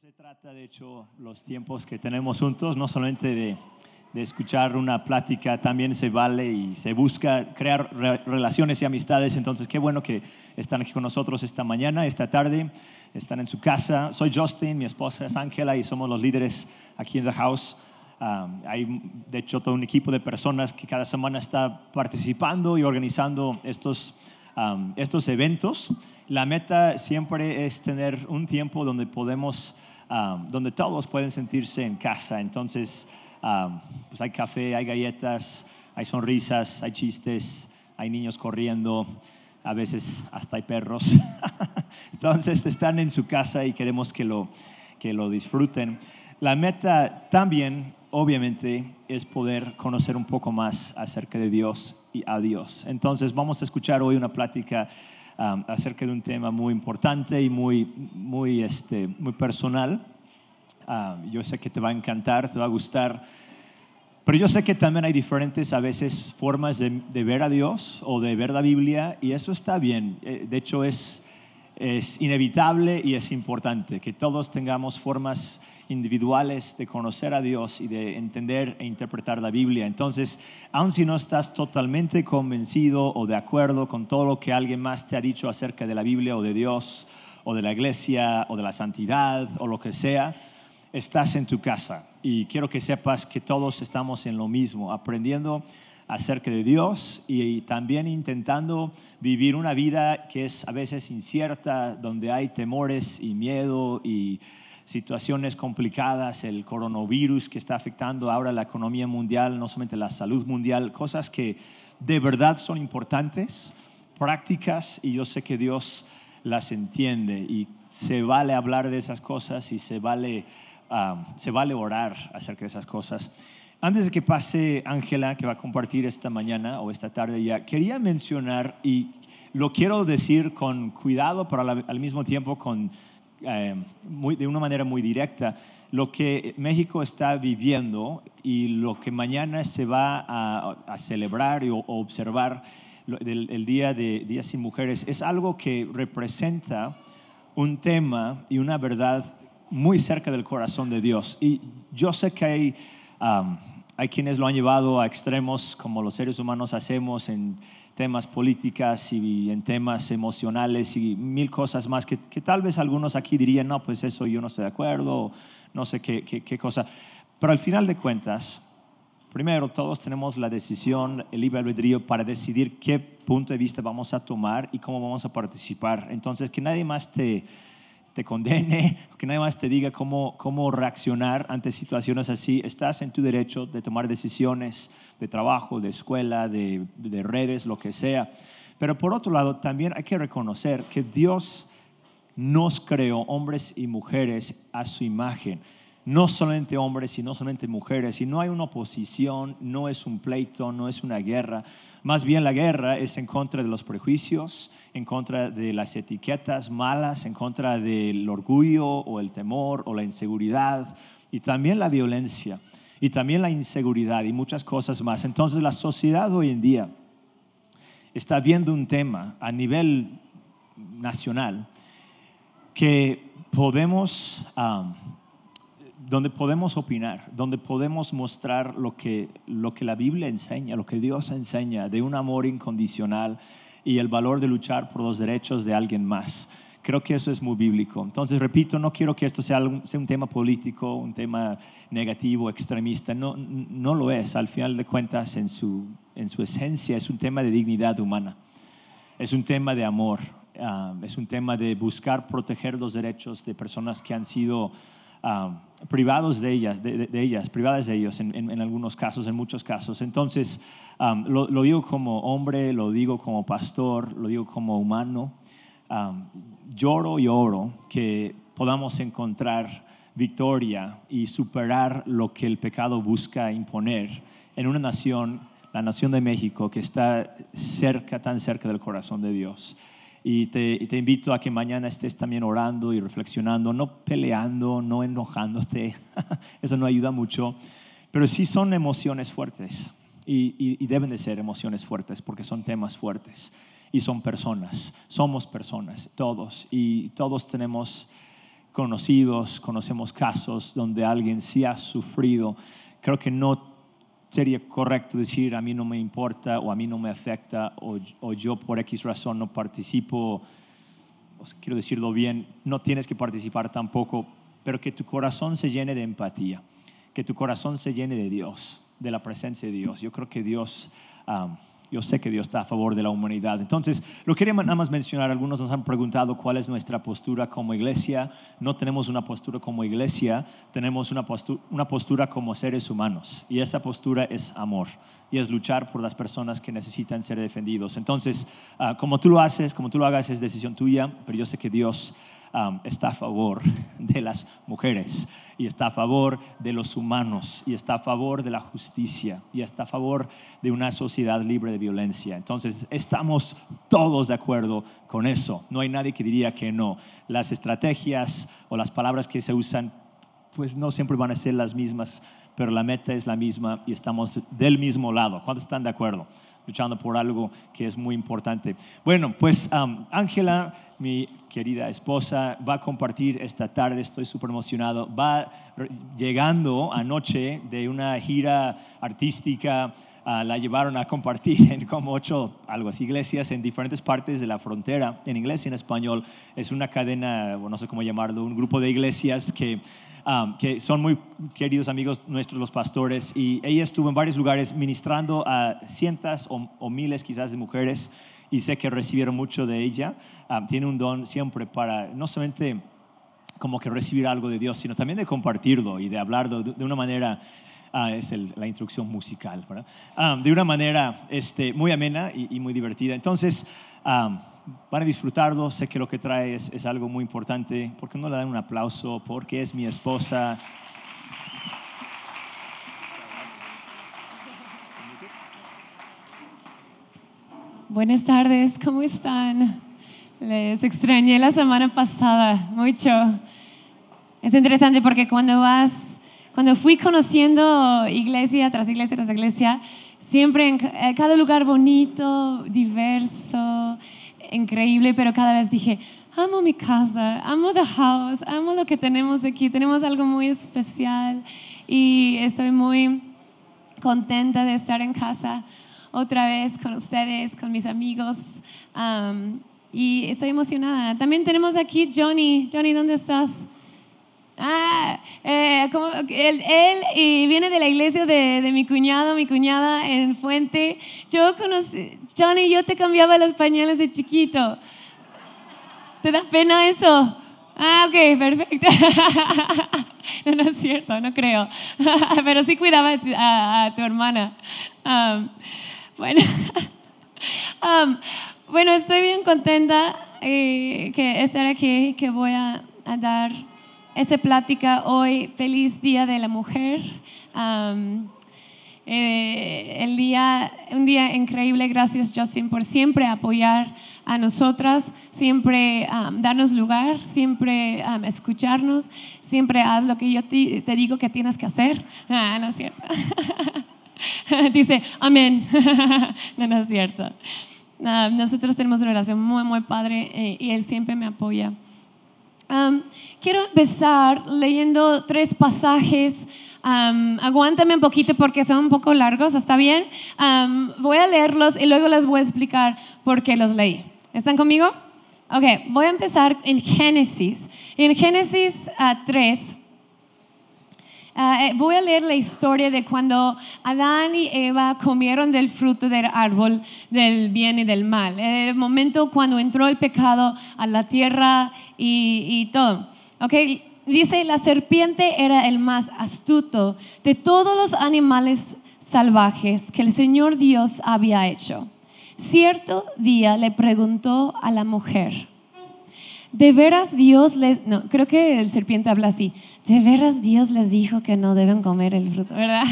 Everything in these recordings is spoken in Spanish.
se trata, de hecho, los tiempos que tenemos juntos, no solamente de, de escuchar una plática, también se vale y se busca crear re- relaciones y amistades. Entonces, qué bueno que están aquí con nosotros esta mañana, esta tarde, están en su casa. Soy Justin, mi esposa es Ángela y somos los líderes aquí en The House. Um, hay, de hecho, todo un equipo de personas que cada semana está participando y organizando estos, um, estos eventos. La meta siempre es tener un tiempo donde podemos, um, donde todos pueden sentirse en casa. Entonces, um, pues hay café, hay galletas, hay sonrisas, hay chistes, hay niños corriendo, a veces hasta hay perros. Entonces, están en su casa y queremos que lo, que lo disfruten. La meta también, obviamente, es poder conocer un poco más acerca de Dios y a Dios. Entonces, vamos a escuchar hoy una plática um, acerca de un tema muy importante y muy, muy, este, muy personal. Yo sé que te va a encantar, te va a gustar. Pero yo sé que también hay diferentes a veces formas de, de ver a Dios o de ver la Biblia y eso está bien. Eh, De hecho es, es inevitable y es importante que todos tengamos formas individuales de conocer a Dios y de entender e interpretar la Biblia. Entonces, aun si no estás totalmente convencido o de acuerdo con todo lo que alguien más te ha dicho acerca de la Biblia o de Dios o de la iglesia o de la santidad o lo que sea, estás en tu casa y quiero que sepas que todos estamos en lo mismo, aprendiendo acerca de Dios y también intentando vivir una vida que es a veces incierta, donde hay temores y miedo y situaciones complicadas, el coronavirus que está afectando ahora la economía mundial, no solamente la salud mundial, cosas que de verdad son importantes, prácticas y yo sé que Dios las entiende y se vale hablar de esas cosas y se vale um, se vale orar acerca de esas cosas. Antes de que pase Ángela, que va a compartir esta mañana o esta tarde ya, quería mencionar, y lo quiero decir con cuidado, pero al mismo tiempo con, eh, de una manera muy directa, lo que México está viviendo y lo que mañana se va a, celebrar y, o observar el Día de Días Sin Mujeres es algo que representa un tema y una verdad muy cerca del corazón de Dios. Y yo sé que hay, um, hay quienes lo han llevado a extremos como los seres humanos hacemos en temas políticas y en temas emocionales y mil cosas más que, que tal vez algunos aquí dirían, no, pues eso yo no estoy de acuerdo, o no sé qué, qué, qué cosa. Pero al final de cuentas, Primero, todos tenemos la decisión, el libre albedrío para decidir qué punto de vista vamos a tomar y cómo vamos a participar. Entonces, que nadie más te, te condene, que nadie más te diga cómo, cómo reaccionar ante situaciones así. Estás en tu derecho de tomar decisiones de trabajo, de escuela, de, de redes, lo que sea. Pero por otro lado, también hay que reconocer que Dios nos creó hombres y mujeres a su imagen. No solamente hombres y no solamente mujeres. Y no hay una oposición, no es un pleito, no es una guerra. Más bien la guerra es en contra de los prejuicios, en contra de las etiquetas malas, en contra del orgullo o el temor o la inseguridad y también la violencia y también la inseguridad y muchas cosas más. Entonces la sociedad hoy en día está viendo un tema a nivel nacional que podemos, donde podemos opinar, donde podemos mostrar lo que, lo que la Biblia enseña, lo que Dios enseña de un amor incondicional y el valor de luchar por los derechos de alguien más. Creo que eso es muy bíblico. Entonces, repito, no quiero que esto sea un, sea un tema político, un tema negativo, extremista. No, no lo es. Al final de cuentas, en su, en su esencia, es un tema de dignidad humana. Es un tema de amor. ah, es un tema de buscar proteger los derechos de personas que han sido ah, privados de ellas, de, de- ellas, privadas de ellos en, algunos casos, en muchos casos. Entonces, ah, lo, digo como hombre, lo digo como pastor, lo digo como humano. Ah, lloro y oro que podamos encontrar victoria y superar lo que el pecado busca imponer en una nación, la nación de México, que está cerca, tan cerca del corazón de Dios. Y te, y te invito a que mañana estés también orando y reflexionando, no peleando, no enojándote, eso no ayuda mucho, pero sí son emociones fuertes y, y- y deben de ser emociones fuertes porque son temas fuertes y son personas, somos personas, todos, y todos tenemos conocidos, conocemos casos donde alguien sí ha sufrido. Creo que no sería correcto decir a mí no me importa o a mí no me afecta o, o yo por X razón no participo. O quiero decirlo bien, no tienes que participar tampoco, pero que tu corazón se llene de empatía, que tu corazón se llene de Dios, de la presencia de Dios. Yo creo que Dios... yo sé que Dios está a favor de la humanidad. Entonces, lo quería nada más mencionar. Algunos nos han preguntado cuál es nuestra postura como iglesia. No tenemos una postura como iglesia, tenemos una postura, una postura como seres humanos. Y esa postura es amor. Y es luchar por las personas que necesitan ser defendidos. Entonces, ah, como tú lo haces, como tú lo hagas, es decisión tuya. Pero yo sé que Dios um, está a favor de las mujeres y está a favor de los humanos y está a favor de la justicia y está a favor de una sociedad libre de violencia. Entonces, estamos todos de acuerdo con eso. No hay nadie que diría que no. Las estrategias o las palabras que se usan, pues no siempre van a ser las mismas, pero la meta es la misma y estamos del mismo lado. ¿Cuántos están de acuerdo? Luchando por algo que es muy importante. Bueno, pues um, Ángela, mi querida esposa, va a compartir esta tarde, estoy súper emocionado, va llegando anoche de una gira artística, uh, la llevaron a compartir en como ocho, algo así, iglesias en diferentes partes de la frontera, en inglés y en español. Es una cadena, no sé cómo llamarlo, un grupo de iglesias que Um, que son muy queridos amigos nuestros los pastores, y ella estuvo en varios lugares ministrando a cientos o, miles quizás de mujeres, y sé que recibieron mucho de ella. Um, tiene un don siempre para no solamente como que recibir algo de Dios, sino también de compartirlo y de hablarlo de, una manera Ah, es la instrucción musical, ¿verdad? Um, de una manera este, muy amena y, muy divertida. Entonces, van a disfrutarlo. Sé que lo que trae es, algo muy importante. ¿Por qué no le dan un aplauso? Porque es mi esposa. Buenas tardes, ¿cómo están? Les extrañé la semana pasada mucho. Es interesante porque cuando vas, cuando fui conociendo iglesia tras iglesia tras iglesia, siempre en cada lugar bonito, diverso, increíble, pero cada vez dije, amo mi casa, amo the house, amo lo que tenemos aquí, tenemos algo muy especial y estoy muy contenta de estar en casa otra vez con ustedes, con mis amigos um, y estoy emocionada. También tenemos aquí Johnny. Johnny, ¿dónde estás? Ah, eh, como él, él viene de la iglesia de, mi cuñado, mi cuñada en Fuente. Yo conocí, Johnny, yo te cambiaba los pañales de chiquito. ¿Te da pena eso? Ah, ok, perfecto. no, no es cierto, no creo. Pero sí cuidaba a, tu hermana. Um, bueno, um, bueno, estoy bien contenta eh, que estar aquí, que voy a dar esa plática hoy, feliz Día de la Mujer. Eh, el día, un día increíble, gracias Justin por siempre apoyar a nosotras, siempre darnos lugar, siempre escucharnos, siempre haz lo que yo te, digo que tienes que hacer. Ah, no es cierto. Dice, amén. no, no es cierto. nosotros tenemos una relación muy, muy padre eh, y él siempre me apoya quiero empezar leyendo tres pasajes. aguántame un poquito porque son un poco largos, ¿está bien? voy a leerlos y luego les voy a explicar por qué los leí. ¿Están conmigo? Ok, voy a empezar en Génesis. En Génesis 3, Ah, eh, voy a leer la historia de cuando Adán y Eva comieron del fruto del árbol del bien y del mal. El momento cuando entró el pecado a la tierra y, todo. Okay, dice, la serpiente era el más astuto de todos los animales salvajes que el Señor Dios había hecho. Cierto día le preguntó a la mujer, ¿de veras Dios les... No, creo que el serpiente habla así. ¿De veras Dios les dijo que no deben comer el fruto, verdad?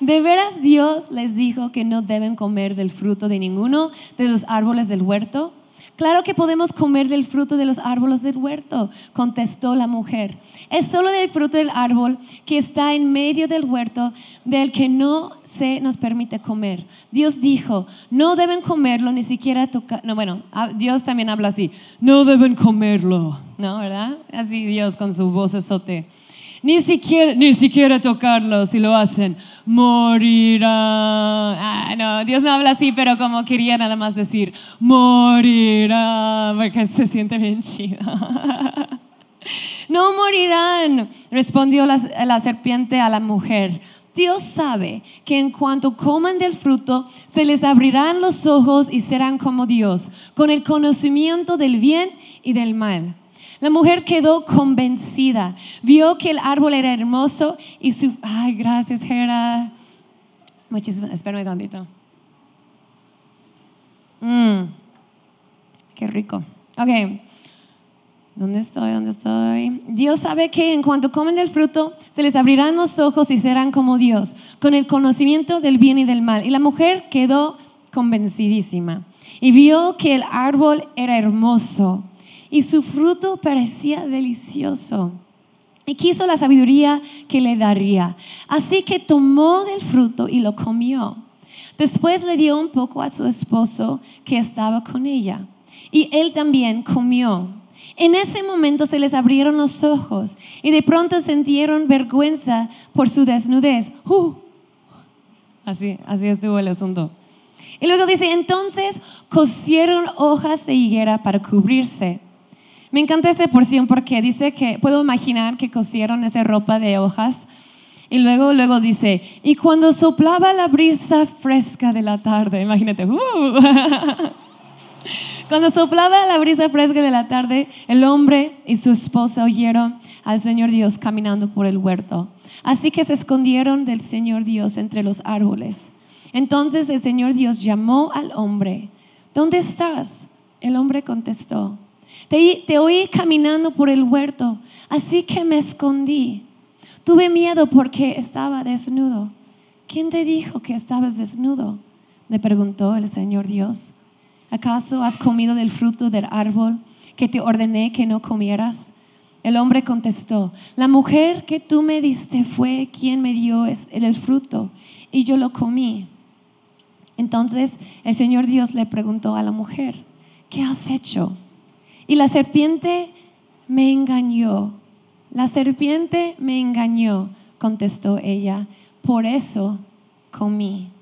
De veras Dios les dijo que no deben comer del fruto de ninguno de los árboles del huerto. Claro que podemos comer del fruto de los árboles del huerto, contestó la mujer. Es solo del fruto del árbol que está en medio del huerto del que no se nos permite comer. Dios dijo, no deben comerlo ni siquiera tocar. No, bueno, Dios también habla así, no deben comerlo, ¿no? ¿Verdad? Así Dios con su voz esote ni siquiera, ni siquiera tocarlo, si lo hacen, morirá. Ah, no, Dios no habla así, pero como quería nada más decir, morirá, porque se siente bien chido. no morirán, respondió la, la serpiente a la mujer. Dios sabe que en cuanto coman del fruto, se les abrirán los ojos y serán como Dios, con el conocimiento del bien y del mal. La mujer quedó convencida, vio que el árbol era hermoso y su... Ay, gracias, Hera. Muchísimas, espérame tantito. Mm, qué rico. Ok. ¿Dónde estoy? ¿Dónde estoy? Dios sabe que en cuanto comen del fruto, se les abrirán los ojos y serán como Dios, con el conocimiento del bien y del mal. Y la mujer quedó convencidísima y vio que el árbol era hermoso y su fruto parecía delicioso. Y quiso la sabiduría que le daría. Así que tomó del fruto y lo comió. Después le dio un poco a su esposo que estaba con ella. Y él también comió. En ese momento se les abrieron los ojos y de pronto sintieron vergüenza por su desnudez. Uh, así, así estuvo el asunto. Y luego dice, entonces cosieron hojas de higuera para cubrirse. Me encanta esa porción porque dice que puedo imaginar que cosieron esa ropa de hojas y luego, luego dice, y cuando soplaba la brisa fresca de la tarde, imagínate, uh. cuando soplaba la brisa fresca de la tarde, el hombre y su esposa oyeron al Señor Dios caminando por el huerto. Así que se escondieron del Señor Dios entre los árboles. Entonces el Señor Dios llamó al hombre, ¿dónde estás? El hombre contestó, te, oí caminando por el huerto, así que me escondí. Tuve miedo porque estaba desnudo. ¿Quién te dijo que estabas desnudo? Le preguntó el Señor Dios. ¿Acaso has comido del fruto del árbol que te ordené que no comieras? El hombre contestó, la mujer que tú me diste fue quien me dio el fruto y yo lo comí. Entonces el Señor Dios le preguntó a la mujer, ¿qué has hecho? Y la serpiente me engañó. La serpiente me engañó, contestó ella. Por eso comí.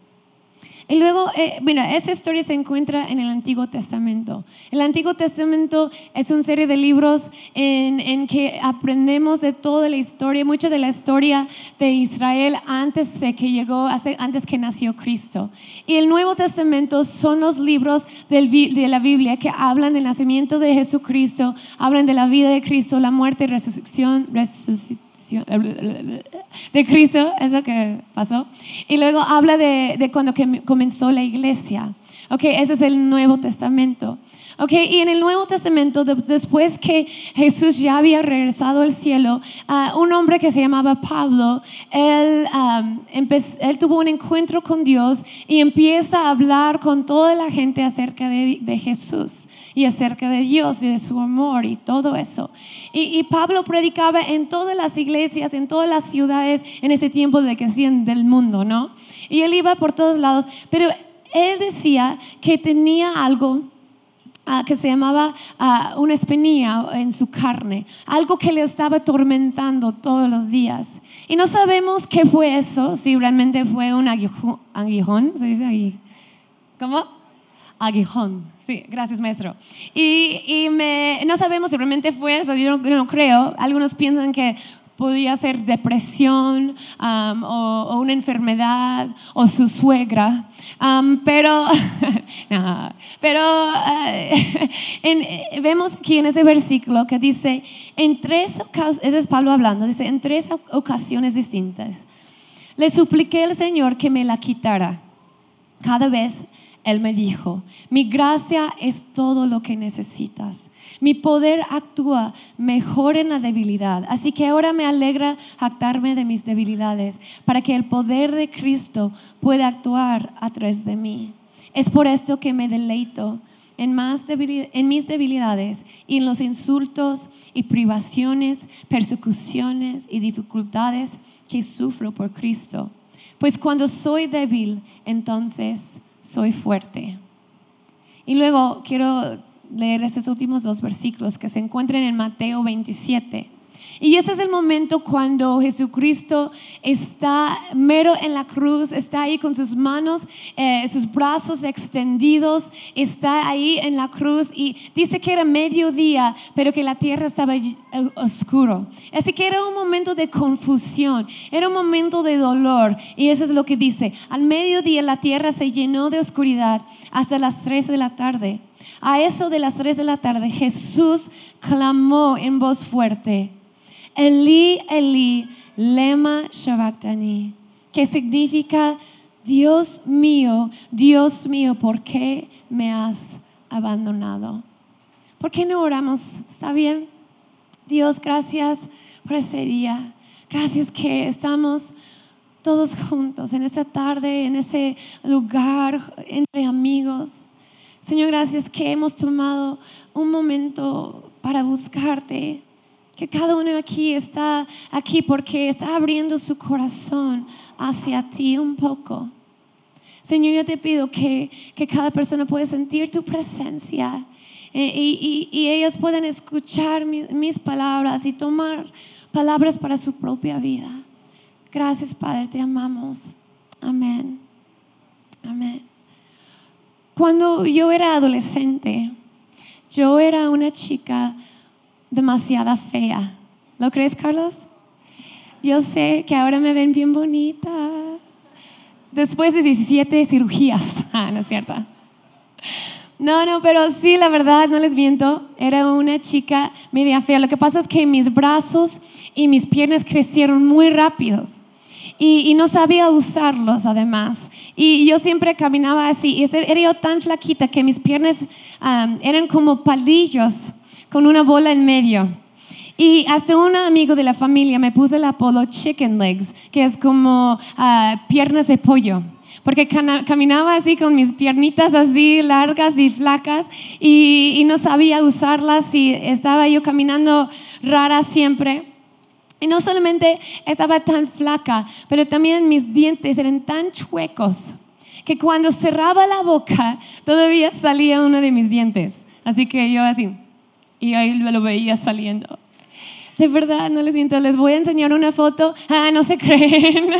Y luego, eh, mira, esa historia se encuentra en el Antiguo Testamento. El Antiguo Testamento es una serie de libros en, en, que aprendemos de toda la historia, mucha de la historia de Israel antes de que llegó, antes que nació Cristo. Y el Nuevo Testamento son los libros del, de la Biblia que hablan del nacimiento de Jesucristo, hablan de la vida de Cristo, la muerte y resurrección, resucitación de Cristo, es lo que pasó. Y luego habla de, de cuando comenzó la iglesia. Ok, ese es el Nuevo Testamento. Ok, y en el Nuevo Testamento, después que Jesús ya había regresado al cielo, uh, un hombre que se llamaba Pablo, él, um, él, tuvo un encuentro con Dios y empieza a hablar con toda la gente acerca de, de Jesús y acerca de Dios y de su amor y todo eso. Y, y, Pablo predicaba en todas las iglesias, en todas las ciudades en ese tiempo de que hacían del mundo, ¿no? Y él iba por todos lados, pero él decía que tenía algo Ah, que se llamaba ah, una espinilla en su carne, algo que le estaba atormentando todos los días. Y no sabemos qué fue eso, si realmente fue un aguijón, ¿se dice ahí? ¿Cómo? Aguijón, sí, gracias maestro. Y, y me, no sabemos si realmente fue eso, yo no creo. Algunos piensan que podía ser depresión o, una enfermedad o su suegra, pero, pero eh, vemos aquí en ese versículo que dice, en tres ocasiones, ese es Pablo hablando, dice, en tres ocasiones distintas, le supliqué al Señor que me la quitara. Cada vez él me dijo, mi gracia es todo lo que necesitas. Mi poder actúa mejor en la debilidad. Así que ahora me alegra jactarme de mis debilidades para que el poder de Cristo pueda actuar a través de mí. Es por esto que me deleito en, más en mis debilidades y en los insultos y privaciones, persecuciones y dificultades que sufro por Cristo. Pues cuando soy débil, entonces soy fuerte. Y luego quiero leer estos últimos dos versículos que se encuentran en Mateo 27. Y ese es el momento cuando Jesucristo está mero en la cruz, está ahí con sus manos, eh, sus brazos extendidos, está ahí en la cruz y dice que era mediodía, pero que la tierra estaba eh, oscuro. Así que era un momento de confusión, era un momento de dolor. Y eso es lo que dice. Al mediodía la tierra se llenó de oscuridad hasta las 3 de la tarde. A eso de las 3 de la tarde Jesús clamó en voz fuerte. Eli, Eli, lema sabachthani, que significa, Dios mío, Dios mío, ¿por qué me has abandonado? ¿Por qué no oramos? ¿Está bien? Dios, gracias por ese día. Gracias que estamos todos juntos en esta tarde, en ese lugar, entre amigos. Señor, gracias que hemos tomado un momento para buscarte. Que cada uno aquí está aquí porque está abriendo su corazón hacia ti un poco. Señor, yo te pido que, que cada persona pueda sentir tu presencia eh, y, y- ellos puedan escuchar mi- mis palabras y tomar palabras para su propia vida. Gracias, Padre, te amamos. Amén. Amén. Cuando yo era adolescente, yo era una chica demasiada fea. ¿Lo crees, Carlos? Yo sé que ahora me ven bien bonita. Después de 17 cirugías. Ah, no es cierto. No, no, pero sí, la verdad, no les miento, era una chica media fea. Lo que pasa es que mis brazos y mis piernas crecieron muy rápidos y, no sabía usarlos además. Y yo siempre caminaba así y este- era yo tan flaquita que mis piernas am, eran como palillos con una bola en medio. Y hasta un amigo de la familia me puso el apodo Chicken Legs, que es como ah, piernas de pollo. Porque caminaba así con mis piernitas así largas y flacas y, y no sabía usarlas y estaba yo caminando rara siempre. Y no solamente estaba tan flaca, pero también mis dientes eran tan chuecos que cuando cerraba la boca todavía salía uno de mis dientes. Así que yo así, y ahí lo veía saliendo. De verdad, no les miento, les voy a enseñar una foto. Ah, no se creen.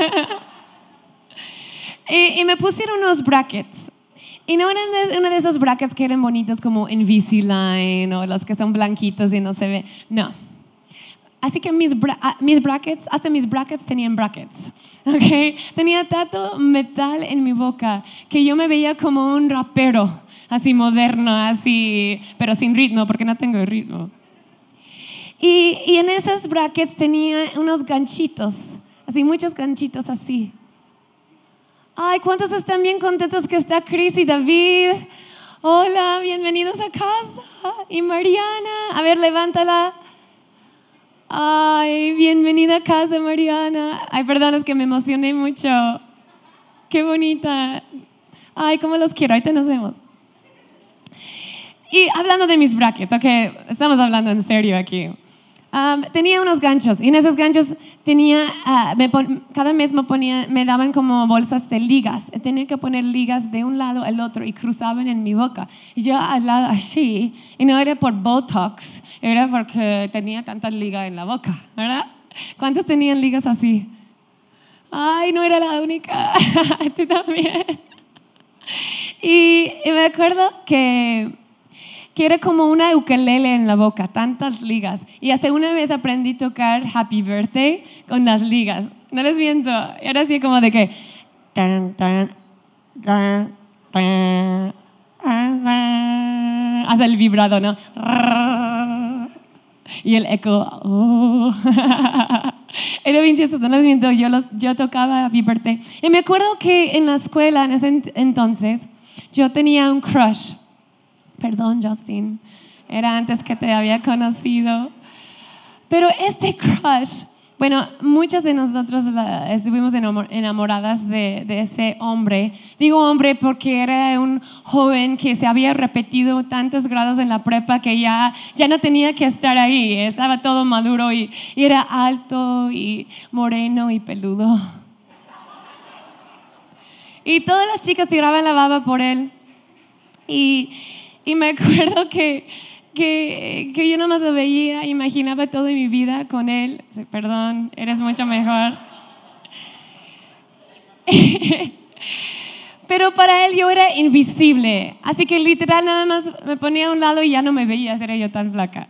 y, me pusieron unos brackets. Y no eran de- uno de esos brackets que eran bonitos como Invisalign o los que son blanquitos y no se ve. No. Así que mis, bra- ah, mis brackets, hasta mis brackets tenían brackets. ¿ok? Tenía tanto metal en mi boca que yo me veía como un rapero, así moderno, así, pero sin ritmo, porque no tengo ritmo. Y, y en esos brackets tenía unos ganchitos, así, muchos ganchitos así. Ay, ¿cuántos están bien contentos que está Chris y David? Hola, bienvenidos a casa. Y Mariana, a ver, levántala. Ay, bienvenida a casa, Mariana. Ay, perdón, es que me emocioné mucho. Qué bonita. Ay, cómo los quiero. Ahorita nos vemos. Y hablando de mis brackets, ok, estamos hablando en serio aquí. Um, tenía unos ganchos y en esos ganchos tenía, ah, me pon- cada mes me, ponía, me daban como bolsas de ligas. Tenía que poner ligas de un lado al otro y cruzaban en mi boca. Y yo al lado así, y no era por Botox, era porque tenía tanta liga en la boca, ¿verdad? ¿Cuántos tenían ligas así? Ay, no era la única, tú también. Y, y me acuerdo que que era como una ukelele en la boca, tantas ligas. Y hasta una vez aprendí a tocar Happy Birthday con las ligas. No les miento, era así como de que... Hasta el vibrado, ¿no? Y el eco... oh. Era bien chistoso, no les miento, yo, los, yo tocaba Happy Birthday. Y me acuerdo que en la escuela, en ese ent- entonces, yo tenía un crush. Perdón, Justin. Era antes que te había conocido. Pero este crush, Bueno, muchas de nosotros estuvimos enamo- enamoradas de, de ese hombre. Digo hombre porque era un joven que se había repetido tantos grados en la prepa que ya, ya no tenía que estar ahí. Estaba todo maduro y, y era alto y moreno y peludo. Y todas las chicas tiraban la baba por él. Y, y me acuerdo que, que, que yo nomás lo veía, imaginaba toda mi vida con él. Perdón, eres mucho mejor. Pero para él yo era invisible. Así que literal nada más me ponía a un lado y ya no me veía, era yo tan flaca.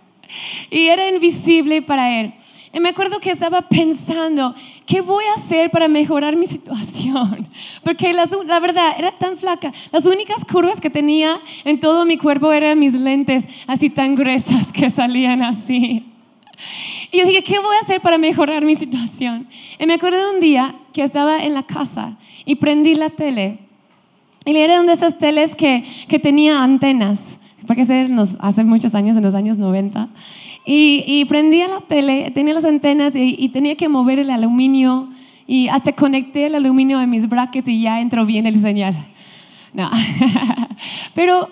Y era invisible para él. Y me acuerdo que estaba pensando, ¿qué voy a hacer para mejorar mi situación? Porque la verdad, era tan flaca. Las únicas curvas que tenía en todo mi cuerpo eran mis lentes, así tan gruesas que salían así. Y yo dije, ¿qué voy a hacer para mejorar mi situación? Y me acuerdo de un día que estaba en la casa y prendí la tele. Y era una de esas teles que, que tenía antenas, porque nos, hace muchos años, en los años 90. Y, y prendía la tele, tenía las antenas y, y tenía que mover el aluminio. Y hasta conecté el aluminio a mis brackets y ya entró bien el señal. No. Pero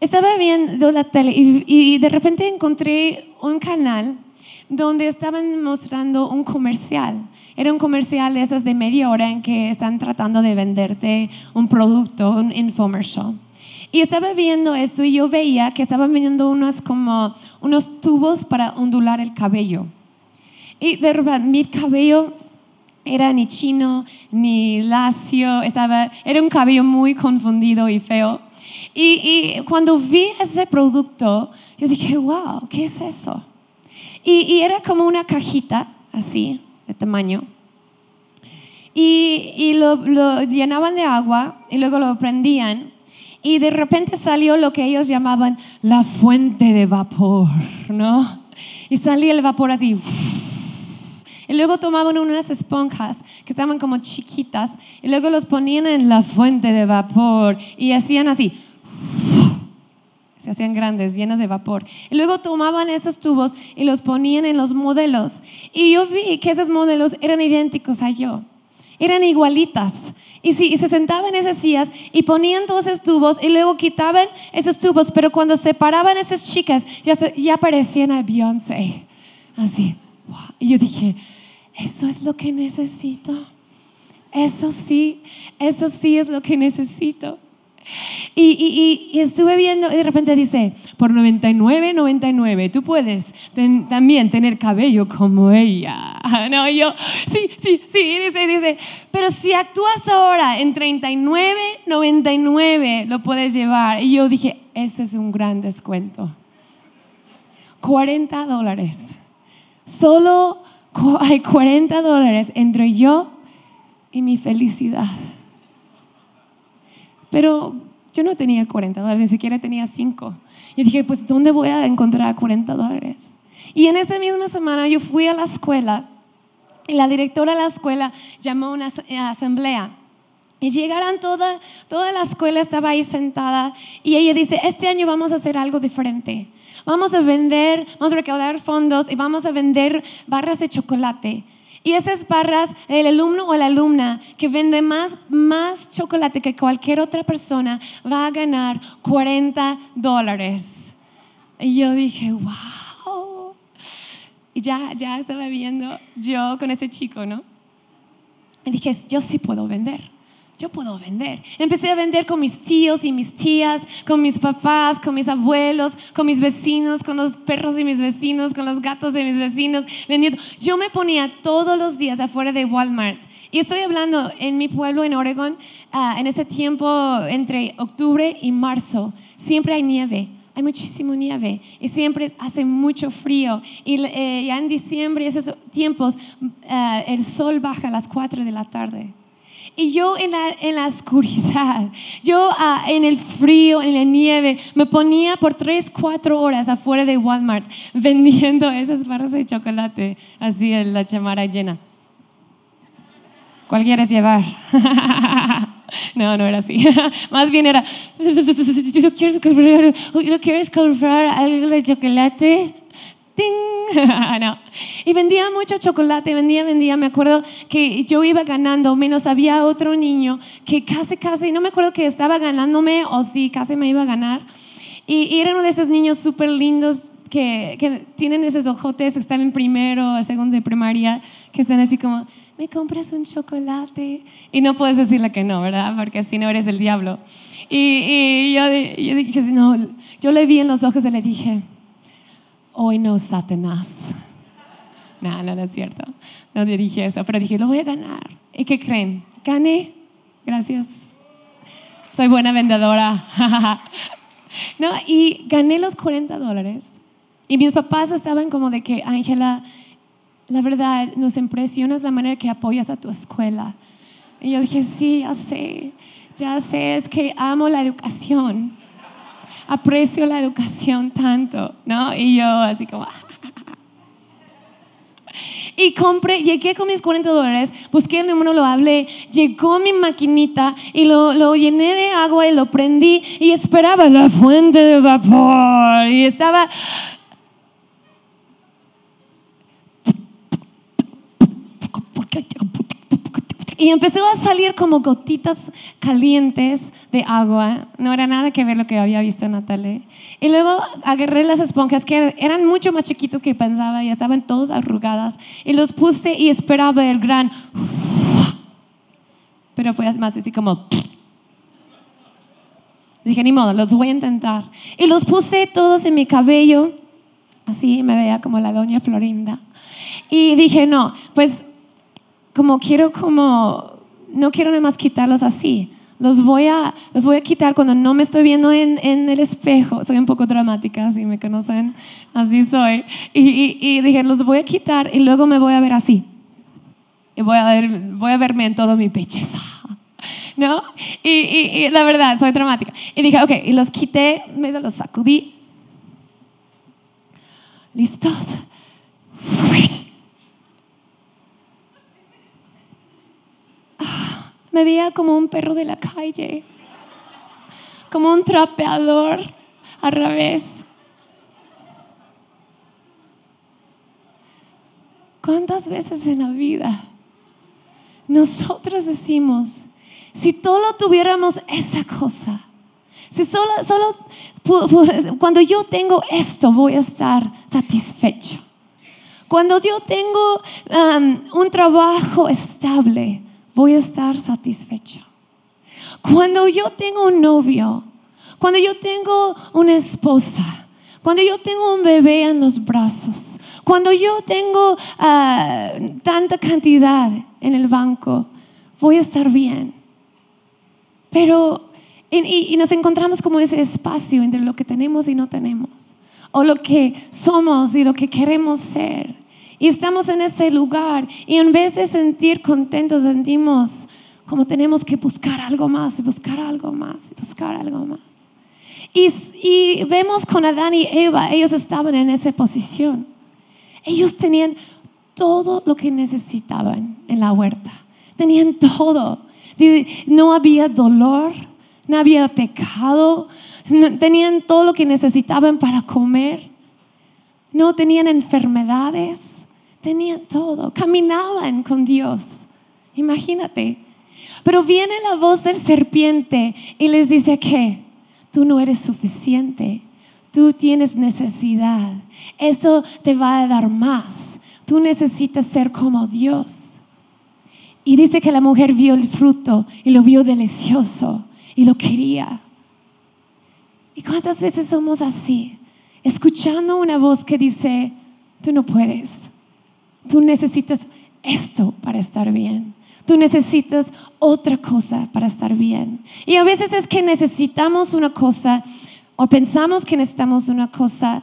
estaba viendo la tele y, y de repente encontré un canal donde estaban mostrando un comercial. Era un comercial de esas de media hora en que están tratando de venderte un producto, un infomercial. Y estaba viendo esto y yo veía que estaban vendiendo unos como unos tubos para ondular el cabello. Y de repente mi cabello era ni chino ni lacio, estaba, era un cabello muy confundido y feo. Y, cuando vi ese producto, yo dije, wow, ¿qué es eso? Y, era como una cajita así, de tamaño. Y, y lo llenaban de agua y luego lo prendían. Y de repente salió lo que ellos llamaban la fuente de vapor, ¿no? Y salía el vapor así. Y luego tomaban unas esponjas que estaban como chiquitas y luego los ponían en la fuente de vapor y hacían así. Se hacían grandes, llenas de vapor. Y luego tomaban esos tubos y los ponían en los modelos. Y yo vi que esos modelos eran idénticos a yo. Eran igualitas. Y, sí, y se sentaban en esas sillas y ponían todos esos tubos y luego quitaban esos tubos. Pero cuando separaban esas chicas, ya, se- ya parecían a Beyoncé. Así. wow. Y yo dije, eso es lo que necesito. Eso sí, eso sí es lo que necesito. Y, estuve viendo y de repente dice, por 99, 99, tú puedes también tener cabello como ella. No, y yo, sí, sí, sí, dice, dice, pero si actúas ahora en 39, 99, lo puedes llevar. Y yo dije, ese es un gran descuento. 40 dólares. Solo hay 40 dólares entre yo y mi felicidad. Pero yo no tenía 40 dólares, ni siquiera tenía 5. Y dije, pues, ¿dónde voy a encontrar 40 dólares? Y en esa misma semana yo fui a la escuela y la directora de la escuela llamó a una eh, asamblea. Y llegaron toda, toda la escuela estaba ahí sentada y ella dice, este año vamos a hacer algo diferente. Vamos a vender, vamos a recaudar fondos y vamos a vender barras de chocolate. Y esas barras, el alumno o la alumna que vende más, más chocolate que cualquier otra persona va a ganar 40 dólares. Y yo dije, wow. Y ya, ya estaba viendo yo con ese chico, ¿no? Y dije, yo sí puedo vender. Yo puedo vender. Empecé a vender con mis tíos y mis tías, con mis papás, con mis abuelos, con mis vecinos, con los perros de mis vecinos, con los gatos de mis vecinos, vendiendo. Yo me ponía todos los días afuera de Walmart. Y estoy hablando en mi pueblo, en Oregon, ah, en ese tiempo entre octubre y marzo, siempre hay nieve. Hay muchísimo nieve y siempre hace mucho frío. Y eh, ya en diciembre, esos tiempos, eh, el sol baja a las 4 de la tarde. Y yo en la, en la oscuridad, yo ah, en el frío, en la nieve, me ponía por 3, 4 horas afuera de Walmart vendiendo esas barras de chocolate, así en la chamara llena. ¿Cuál quieres llevar? No, no era así. Más bien era, ¿no quieres comprar, ¿no quieres comprar algo de chocolate? ¡Ting! no. Y vendía mucho chocolate, vendía, vendía. Me acuerdo que yo iba ganando, menos había otro niño que casi, casi, no me acuerdo que estaba ganándome o si casi me iba a ganar. Y, era uno de esos niños súper lindos que, tienen esos ojotes, que están en primero o segundo de primaria, que están así como, ¿me compras un chocolate? Y no puedes decirle que no, ¿verdad? Porque si no eres el diablo. Y, yo, yo dije, no, yo le vi en los ojos y le dije, hoy no, Satanás. No, no, no es cierto. No dije eso, pero dije, lo voy a ganar. ¿Y qué creen? Gané. Gracias. Soy buena vendedora. no, y gané los 40 dólares. Y mis papás estaban como de que, Ángela, la verdad, nos impresionas la manera que apoyas a tu escuela. Y yo dije, sí, ya sé, ya sé, es que amo la educación aprecio la educación tanto, ¿no? Y yo así como... Y compré, llegué con mis 40 dólares, busqué el número, lo hablé, llegó mi maquinita y lo, lo, llené de agua y lo prendí y esperaba la fuente de vapor. Y estaba y empezó a salir como gotitas calientes de agua. No era nada que ver lo que había visto en. Y luego agarré las esponjas que eran mucho más chiquitas que pensaba y estaban todas arrugadas. Y los puse y esperaba el gran... Pero fue más así como... Dije, ni modo, los voy a intentar. Y los puse todos en mi cabello. Así me veía como la doña Florinda. Y dije, no, pues como quiero como, no quiero nada más quitarlos así. Los voy a, los voy a quitar cuando no me estoy viendo en, en el espejo. Soy un poco dramática, si me conocen, así soy. Y, y, dije, los voy a quitar y luego me voy a ver así. Y voy a, ver, voy a verme en todo mi belleza. ¿No? Y, y, la verdad, soy dramática. Y dije, ok, y los quité, me los sacudí. ¿Listos? Me veía como un perro de la calle, como un trapeador al revés. ¿Cuántas veces en la vida nosotros decimos, si solo tuviéramos esa cosa, si solo, solo cuando yo tengo esto voy a estar satisfecho. Cuando yo tengo um, un trabajo estable, voy a estar satisfecho. Cuando yo tengo un novio, cuando yo tengo una esposa, cuando yo tengo un bebé en los brazos, cuando yo tengo ah, tanta cantidad en el banco, voy a estar bien. Pero, y, nos encontramos como ese espacio entre lo que tenemos y no tenemos, o lo que somos y lo que queremos ser. Y estamos en ese lugar y en vez de sentir contentos, sentimos como tenemos que buscar algo más, buscar algo más, buscar algo más. Y, y vemos con Adán y Eva, ellos estaban en esa posición. Ellos tenían todo lo que necesitaban en la huerta. Tenían todo. No había dolor, no había pecado, tenían todo lo que necesitaban para comer. No tenían enfermedades tenían todo, caminaban con Dios. Imagínate. Pero viene la voz del serpiente y les dice que tú no eres suficiente, tú tienes necesidad, esto te va a dar más, tú necesitas ser como Dios. Y dice que la mujer vio el fruto y lo vio delicioso y lo quería. ¿Y cuántas veces somos así? Escuchando una voz que dice, tú no puedes, Tú necesitas esto para estar bien. Tú necesitas otra cosa para estar bien. Y a veces es que necesitamos una cosa o pensamos que necesitamos una cosa,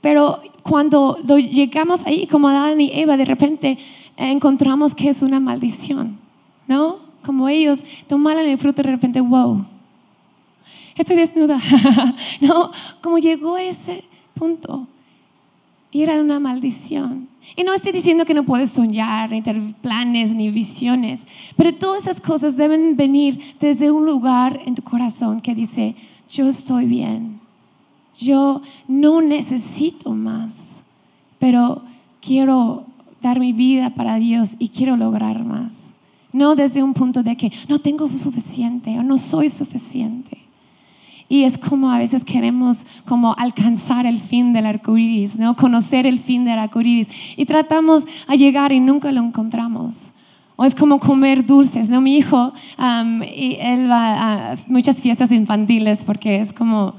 pero cuando llegamos ahí como Adán y Eva, de repente encontramos que es una maldición, ¿no? Como ellos tomaron el fruto de repente, wow, estoy desnuda, ¿no? Como llegó a ese punto. Y era una maldición. Y no estoy diciendo que no puedes soñar, ni tener planes, ni visiones, pero todas esas cosas deben venir desde un lugar en tu corazón que dice, yo estoy bien, yo no necesito más, pero quiero dar mi vida para Dios y quiero lograr más. No desde un punto de que no tengo suficiente o no soy suficiente. Y es como a veces queremos como alcanzar el fin del arco iris, ¿no? conocer el fin del arco iris. Y tratamos a llegar y nunca lo encontramos. O es como comer dulces, ¿no? Mi hijo, y él va a muchas fiestas infantiles porque es como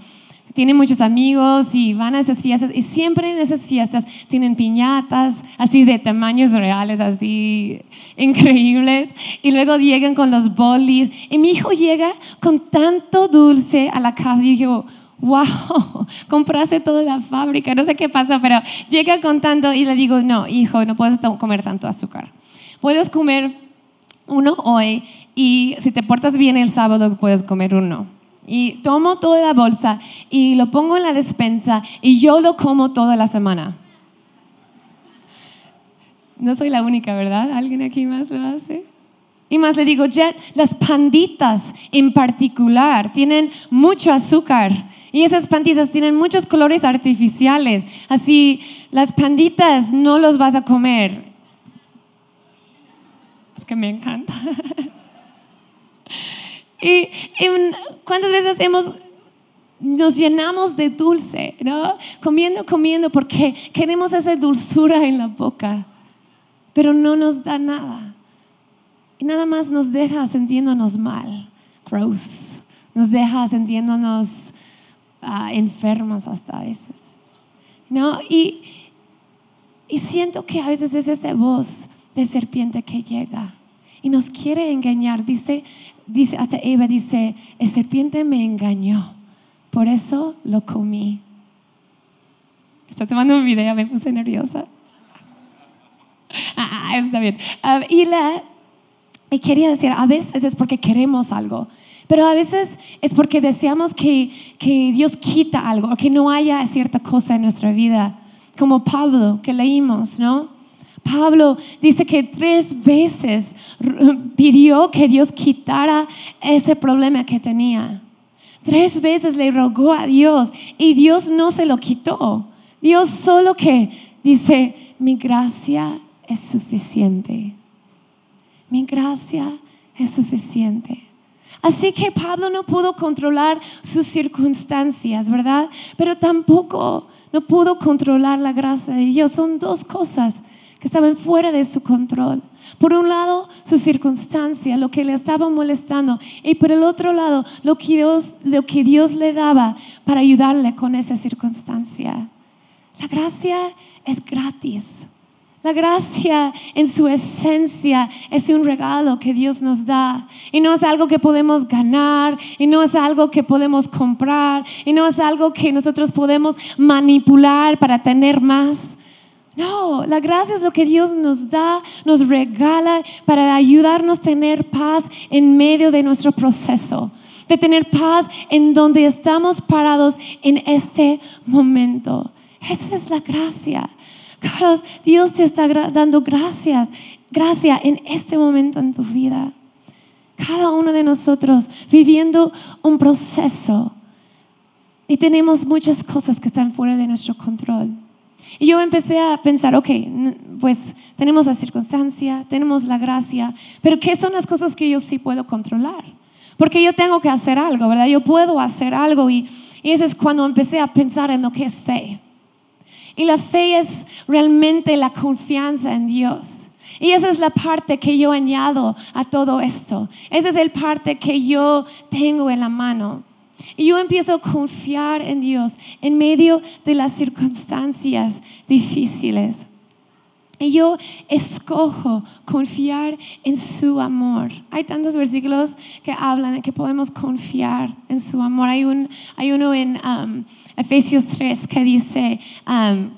tiene muchos amigos y van a esas fiestas y siempre en esas fiestas tienen piñatas así de tamaños reales, así increíbles. Y luego llegan con los bolis. Y mi hijo llega con tanto dulce a la casa. Y yo wow, compraste toda la fábrica, no sé qué pasa, pero llega con tanto y le digo, no, hijo, no puedes comer tanto azúcar. Puedes comer uno hoy y si te portas bien el sábado puedes comer uno y tomo toda la bolsa y lo pongo en la despensa y yo lo como toda la semana. No soy la única, ¿verdad? ¿Alguien aquí más lo hace? Y más le digo, Jet, las panditas en particular tienen mucho azúcar y esas panditas tienen muchos colores artificiales. Así, las panditas no los vas a comer. Es que me encanta. Y, cuántas veces hemos nos llenamos de dulce, ¿no? Comiendo, comiendo, porque queremos esa dulzura en la boca, pero no nos da nada. Y nada más nos deja sintiéndonos mal, gross, nos deja sintiéndonos uh, enfermos hasta a veces, ¿no? Y, y siento que a veces es esa voz de serpiente que llega y nos quiere engañar. Dice, dice, hasta Eva dice, el serpiente me engañó, por eso lo comí. Está tomando un video, me puse nerviosa. Ah, ah, está bien. Ah, y, la, y quería decir, a veces es porque queremos algo, pero a veces es porque deseamos que, que Dios quita algo, o que no haya cierta cosa en nuestra vida, como Pablo que leímos, ¿no? Pablo dice que tres veces pidió que Dios quitara ese problema que tenía. Tres veces le rogó a Dios y Dios no se lo quitó. Dios solo que dice, mi gracia es suficiente. Mi gracia es suficiente. Así que Pablo no pudo controlar sus circunstancias, ¿verdad? Pero tampoco no pudo controlar la gracia de Dios. Son dos cosas que estaban fuera de su control. Por un lado, su circunstancia, lo que le estaba molestando, y por el otro lado, lo que Dios, lo que Dios le daba para ayudarle con esa circunstancia. La gracia es gratis. La gracia en su esencia es un regalo que Dios nos da. Y no es algo que podemos ganar, y no es algo que podemos comprar, y no es algo que nosotros podemos manipular para tener más. No, la gracia es lo que Dios nos da, nos regala para ayudarnos a tener paz en medio de nuestro proceso, de tener paz en donde estamos parados en este momento. Esa es la gracia. Carlos, Dios te está dando gracias, gracia en este momento en tu vida. Cada uno de nosotros viviendo un proceso y tenemos muchas cosas que están fuera de nuestro control. Y yo empecé a pensar, ok, pues tenemos la circunstancia, tenemos la gracia, pero ¿qué son las cosas que yo sí puedo controlar? Porque yo tengo que hacer algo, ¿verdad? Yo puedo hacer algo y, y es cuando empecé a pensar en lo que es fe. Y la fe es realmente la confianza en Dios. Y esa es la parte que yo añado a todo esto. Esa es la parte que yo tengo en la mano. Y yo empiezo a confiar en Dios en medio de las circunstancias difíciles. Y yo escojo confiar en su amor. Hay tantos versículos que hablan de que podemos confiar en su amor. Hay, un, hay uno en um, Efesios 3 que dice, um,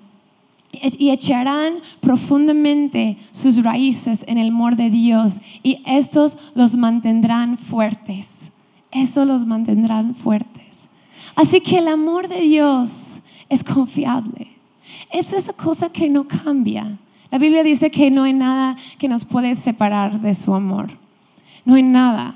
y echarán profundamente sus raíces en el amor de Dios y estos los mantendrán fuertes eso los mantendrá fuertes. Así que el amor de Dios es confiable. Es esa cosa que no cambia. La Biblia dice que no hay nada que nos puede separar de su amor. No hay nada.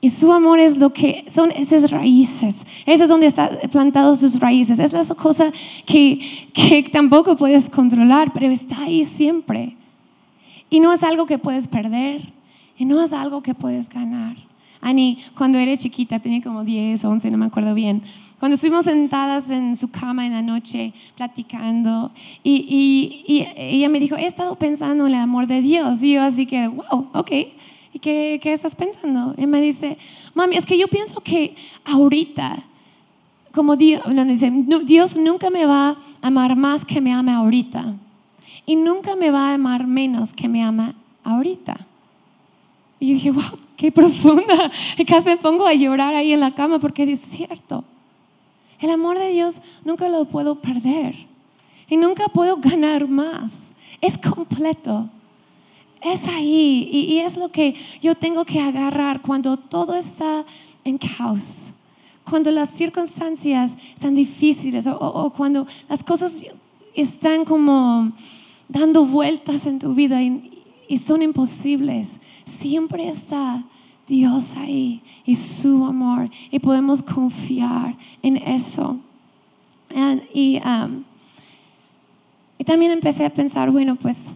Y su amor es lo que son esas raíces. Esa es donde están plantados sus raíces. Es la cosa que, que tampoco puedes controlar, pero está ahí siempre. Y no es algo que puedes perder. Y no es algo que puedes ganar. Ani, cuando era chiquita, tenía como 10, 11, no me acuerdo bien. Cuando estuvimos sentadas en su cama en la noche platicando y, y, y ella me dijo, he estado pensando en el amor de Dios. Y yo así que, wow, ok. ¿Y qué, qué estás pensando? Y me dice, mami, es que yo pienso que ahorita, como Dios, Dios nunca me va a amar más que me ama ahorita. Y nunca me va a amar menos que me ama ahorita. Y dije, wow, qué profunda. Y casi me pongo a llorar ahí en la cama porque es cierto. El amor de Dios nunca lo puedo perder. Y nunca puedo ganar más. Es completo. Es ahí y, es lo que yo tengo que agarrar cuando todo está en caos, cuando las circunstancias están difíciles o, cuando las cosas están como dando vueltas en tu vida y, son imposibles. Siempre está Dios ahí y su amor y podemos confiar en eso. y, um, y también empecé a pensar, bueno, pues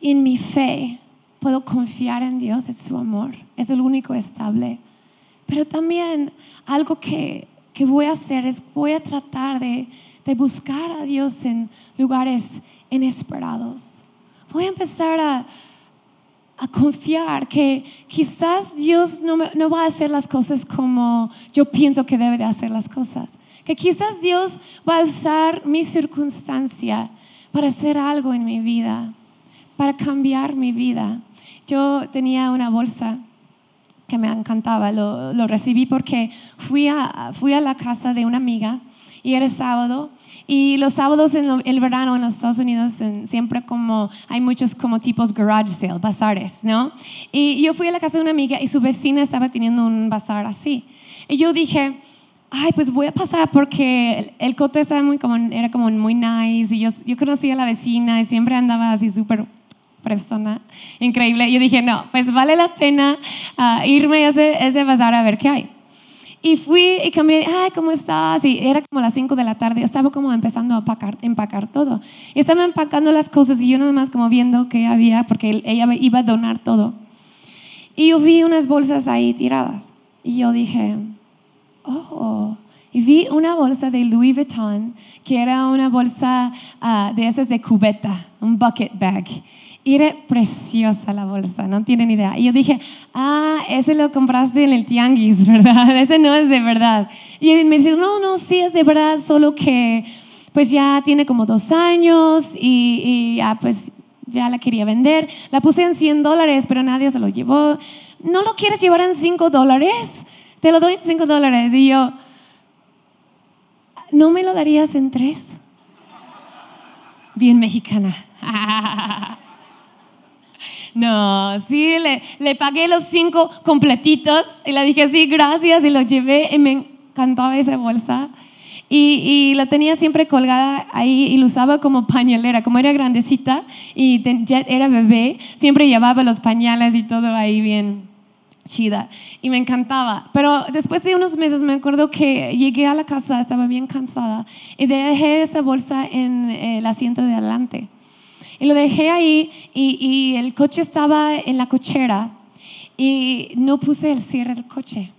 en mi fe puedo confiar en Dios, en su amor, es el único estable. Pero también algo que, que voy a hacer es voy a tratar de, de, buscar a Dios en lugares inesperados. Voy a empezar a, a confiar que quizás Dios no, no va a hacer las cosas como yo pienso que debe de hacer las cosas. Que quizás Dios va a usar mi circunstancia para hacer algo en mi vida para cambiar mi vida. Yo tenía una bolsa que me encantaba, lo, lo recibí porque fui a, fui a la casa de una amiga y era sábado y los sábados en el verano en los Estados Unidos siempre como hay muchos como tipos garage sale, bazares, ¿no? Y yo fui a la casa de una amiga y su vecina estaba teniendo un bazar así. Y yo dije, ay, pues voy a pasar porque el, cote estaba muy como, era como muy nice y yo, yo conocía a la vecina y siempre andaba así súper persona increíble. Yo dije, no, pues vale la pena ah, irme a ese, ese bazar a ver qué hay. Y fui y cambié, ay, ¿cómo estás? Y era como las 5 de la tarde, estaba como empezando a empacar, empacar todo. Y estaba empacando las cosas y yo nada más como viendo qué había, porque ella iba a donar todo. Y yo vi unas bolsas ahí tiradas. Y yo dije, oh, y vi una bolsa de Louis Vuitton, que era una bolsa ah, de esas de cubeta, un bucket bag. Era preciosa la bolsa, no tienen idea. Y yo dije, ah, ese lo compraste en el tianguis, ¿verdad? Ese no es de verdad. Y me dice, no, no, sí es de verdad, solo que pues ya tiene como dos años y, y ya pues ya la quería vender. La puse en 100 dólares, pero nadie se lo llevó. ¿No lo quieres llevar en 5 dólares? Te lo doy en 5 dólares. Y yo, ¿no me lo darías en 3? Bien mexicana. No, sí, le, pagué los cinco completitos y le dije, sí, gracias, y lo llevé y me encantaba esa bolsa. Y, la tenía siempre colgada ahí y lo usaba como pañalera, como era grandecita y ya era bebé, siempre llevaba los pañales y todo ahí bien chida y me encantaba. Pero después de unos meses me acuerdo que llegué a la casa, estaba bien cansada y dejé esa bolsa en el asiento de adelante. Y lo dejé ahí y, el coche estaba en la cochera y no puse el cierre del coche.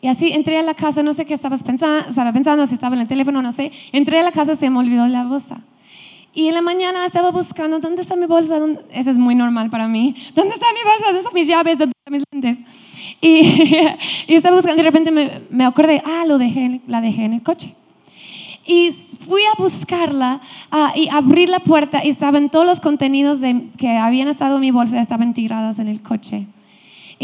Y así entré a la casa, no sé qué estabas pensando, estaba pensando, si estaba en el teléfono, no sé. Entré a la casa, se me olvidó la bolsa. Y en la mañana estaba buscando, ¿dónde está mi bolsa? Eso es muy normal para mí. ¿Dónde está mi bolsa? ¿Dónde están mis llaves? ¿Dónde están mis lentes? Y, y estaba buscando, y de repente me, me acordé, ah, lo dejé, la dejé en el coche. Y fui a buscarla uh, y abrir la puerta y estaban todos los contenidos de, que habían estado en mi bolsa, estaban tiradas en el coche.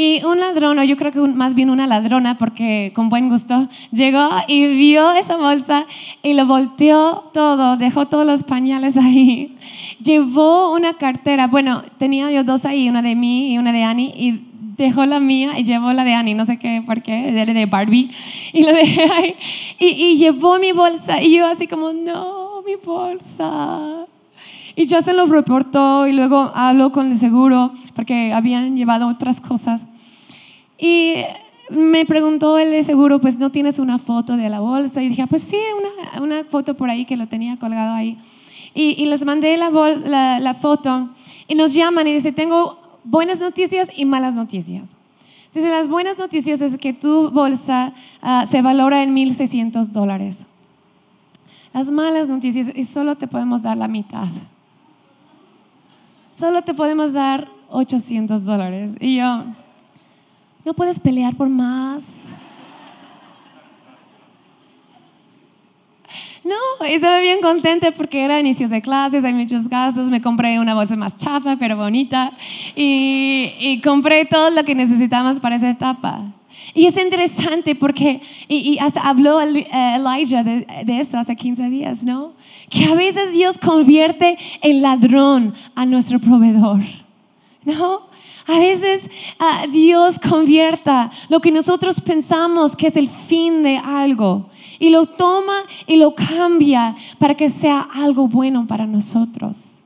Y un ladrón, o yo creo que más bien una ladrona, porque con buen gusto, llegó y vio esa bolsa y lo volteó todo, dejó todos los pañales ahí. Llevó una cartera, bueno, tenía yo dos ahí, una de mí y una de Annie, y dejó la mía y llevó la de Annie, no sé qué, por qué, de Barbie, y lo dejé ahí. Y, y llevó mi bolsa y yo así como, no, mi bolsa. Y ya se lo reportó y luego habló con el seguro porque habían llevado otras cosas. Y me preguntó el de seguro, pues no tienes una foto de la bolsa. Y dije, pues sí, una, una foto por ahí que lo tenía colgado ahí. Y, y les mandé la, la, la, foto y nos llaman y dice, tengo buenas noticias y malas noticias. Dice, las buenas noticias es que tu bolsa uh, se valora en 1.600 dólares. Las malas noticias es solo te podemos dar la mitad. Solo te podemos dar 800 dólares. Y yo, no puedes pelear por más. No, estaba bien contenta porque era inicios de clases, hay muchos gastos, me compré una bolsa más chafa pero bonita y, y compré todo lo que necesitamos para esa etapa. Y es interesante porque, y, hasta habló eh, Elijah de, de, esto hace 15 días, ¿no? Que a veces Dios convierte el ladrón a nuestro proveedor, ¿no? A veces uh, Dios convierta lo que nosotros pensamos que es el fin de algo y lo toma y lo cambia para que sea algo bueno para nosotros.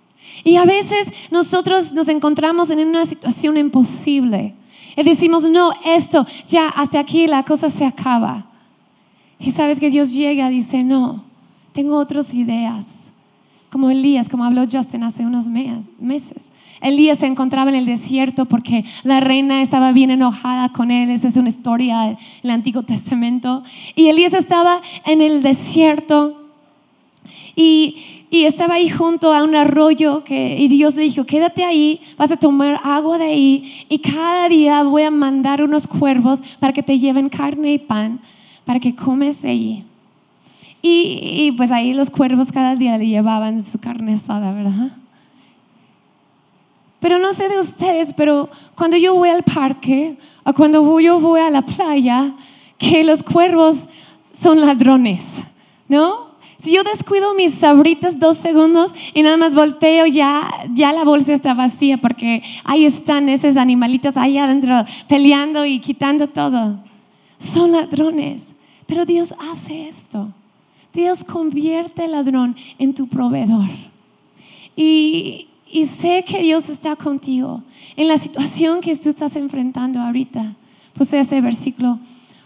Y a veces nosotros nos encontramos en una situación imposible y decimos, no, esto, ya hasta aquí la cosa se acaba. Y sabes que Dios llega y dice, no, tengo otras ideas. Como Elías, como habló Justin hace unos meses. Elías se encontraba en el desierto porque la reina estaba bien enojada con él. Esa es una historia del el Antiguo Testamento. Y Elías estaba en el desierto y, y, estaba ahí junto a un arroyo que, y Dios le dijo, quédate ahí, vas a tomar agua de ahí y cada día voy a mandar unos cuervos para que te lleven carne y pan para que comes de ahí. Y, y pues ahí los cuervos cada día le llevaban su carne asada, ¿verdad? Pero no sé de ustedes, pero cuando yo voy al parque o cuando yo voy a la playa, que los cuervos son ladrones, ¿no? Si yo descuido mis sabritas dos segundos y nada más volteo, ya, ya la bolsa está vacía porque ahí están esos animalitos ahí adentro peleando y quitando todo. Son ladrones, pero Dios hace esto. Dios convierte el ladrón en tu proveedor. Y, y sé que Dios está contigo en la situación que tú estás enfrentando ahorita. Pues ese versículo,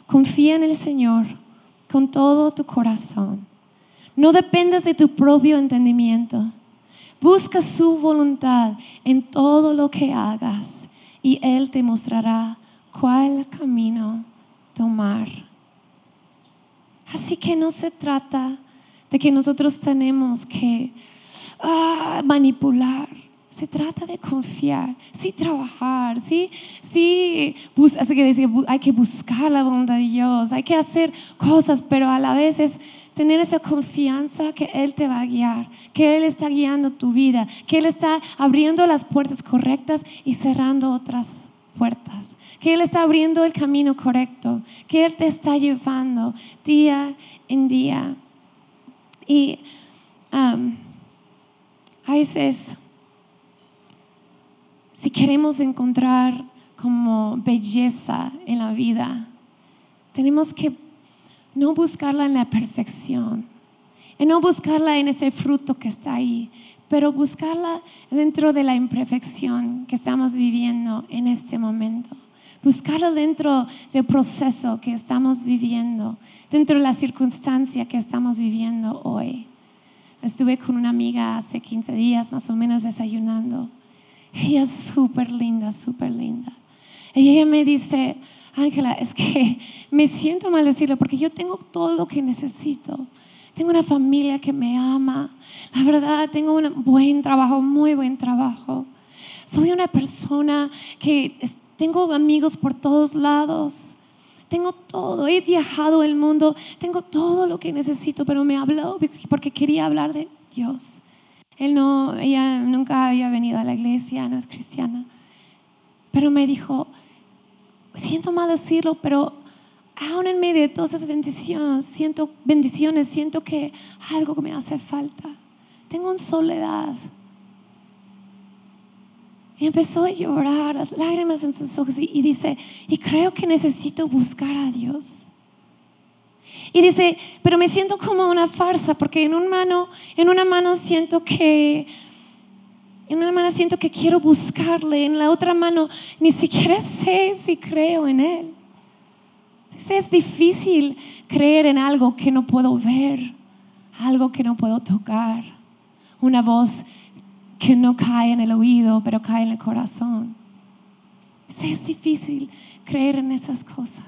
confía en el Señor con todo tu corazón. No dependas de tu propio entendimiento. Busca su voluntad en todo lo que hagas y Él te mostrará cuál camino tomar. Así que no se trata de que nosotros tenemos que ah, manipular. Se trata de confiar, sí trabajar, sí, sí, así que hay que buscar la voluntad de Dios, hay que hacer cosas, pero a la vez es tener esa confianza que Él te va a guiar, que Él está guiando tu vida, que Él está abriendo las puertas correctas y cerrando otras puertas, que Él está abriendo el camino correcto, que Él te está llevando día en día. Y um, a veces, si queremos encontrar como belleza en la vida, tenemos que no buscarla en la perfección, y no buscarla en ese fruto que está ahí, pero buscarla dentro de la imperfección que estamos viviendo en este momento. Buscarla dentro del proceso que estamos viviendo, dentro de la circunstancia que estamos viviendo hoy. Estuve con una amiga hace 15 días más o menos desayunando. Ella es súper linda, súper linda. Y ella me dice, Ángela, es que me siento mal decirlo porque yo tengo todo lo que necesito. Tengo una familia que me ama. La verdad, tengo un buen trabajo, muy buen trabajo. Soy una persona que tengo amigos por todos lados. Tengo todo, he viajado el mundo, tengo todo lo que necesito, pero me habló porque quería hablar de Dios. Él no, ella nunca había venido a la iglesia, no es cristiana, pero me dijo, siento mal decirlo, pero aún en medio de todas esas bendiciones, siento bendiciones, siento que algo me hace falta. Tengo una soledad. Y empezó a llorar, las lágrimas en sus ojos y, dice, y creo que necesito buscar a Dios. Y dice, pero me siento como una farsa porque en, un mano, en una mano siento que En una mano siento que quiero buscarle, en la otra mano ni siquiera sé si creo en Él. Es difícil creer en algo que no puedo ver, algo que no puedo tocar, una voz que no cae en el oído, pero cae en el corazón. Es difícil creer en esas cosas.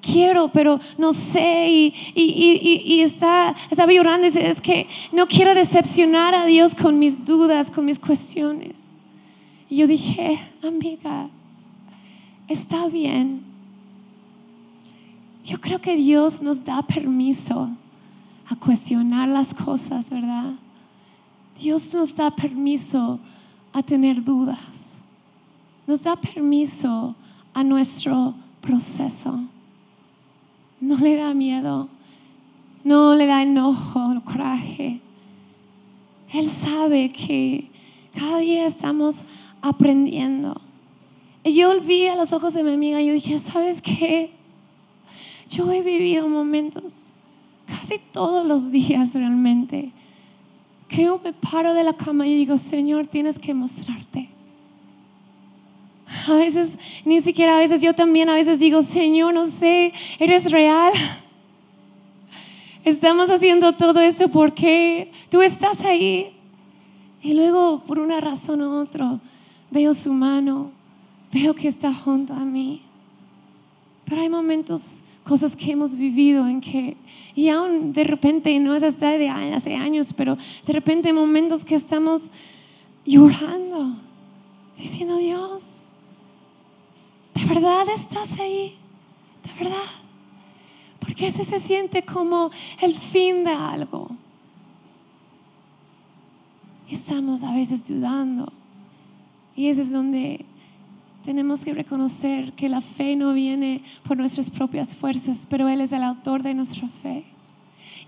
Quiero, pero no sé y, y, está, estaba llorando. Es que no quiero decepcionar a Dios con mis dudas, con mis cuestiones. Y yo dije, amiga, está bien. Yo creo que Dios nos da permiso a cuestionar las cosas, ¿verdad? Dios nos da permiso a tener dudas. Nos da permiso a nuestro proceso. No le da miedo, no le da enojo, coraje. Él sabe que cada día estamos aprendiendo. Y yo vi a los ojos de mi amiga y yo dije, ¿sabes qué? Yo he vivido momentos, casi todos los días realmente, que yo me paro de la cama y digo, Señor, tienes que mostrarte. A veces, ni siquiera a veces, yo también a veces digo, Señor, no sé, eres real. Estamos haciendo todo esto porque tú estás ahí. Y luego, por una razón u otra, veo su mano, veo que está junto a mí. Pero hay momentos cosas que hemos vivido en que, y aún de repente, no es hasta de hace años, pero de repente momentos que estamos llorando, diciendo, Dios, ¿de verdad estás ahí? ¿De verdad? Porque ese se siente como el fin de algo. Estamos a veces dudando. Y ese es donde tenemos que reconocer que la fe no viene por nuestras propias fuerzas, pero Él es el autor de nuestra fe.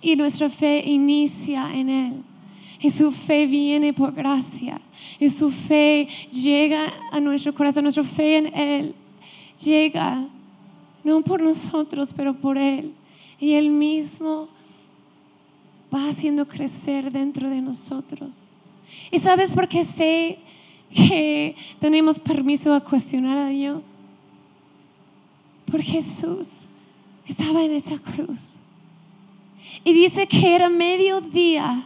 Y nuestra fe inicia en Él. Y su fe viene por gracia. Y su fe llega a nuestro corazón. Nuestra fe en Él llega no por nosotros, pero por Él. Y Él mismo va haciendo crecer dentro de nosotros. ¿Y sabes por qué sé que tenemos permiso a cuestionar a Dios. Por Jesús estaba en esa cruz. Y dice que era mediodía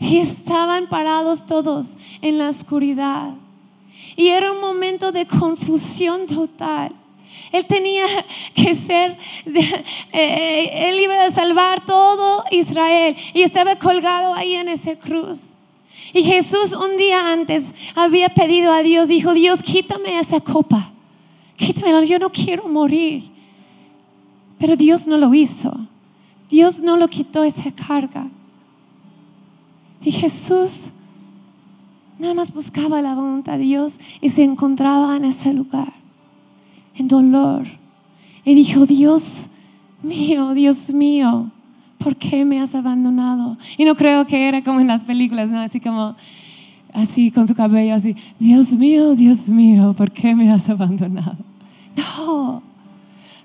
y estaban parados todos en la oscuridad. Y era un momento de confusión total. Él tenía que ser, eh, él iba a salvar todo Israel y estaba colgado ahí en esa cruz. Y Jesús un día antes había pedido a Dios, dijo, Dios, quítame esa copa, quítamela, yo no quiero morir. Pero Dios no lo hizo, Dios no lo quitó esa carga. Y Jesús nada más buscaba la voluntad de Dios y se encontraba en ese lugar, en dolor. Y dijo, Dios mío, Dios mío, ¿por qué me has abandonado? Y no creo que era como en las películas, ¿no? Así como, así con su cabello, así, Dios mío, Dios mío, ¿por qué me has abandonado? No,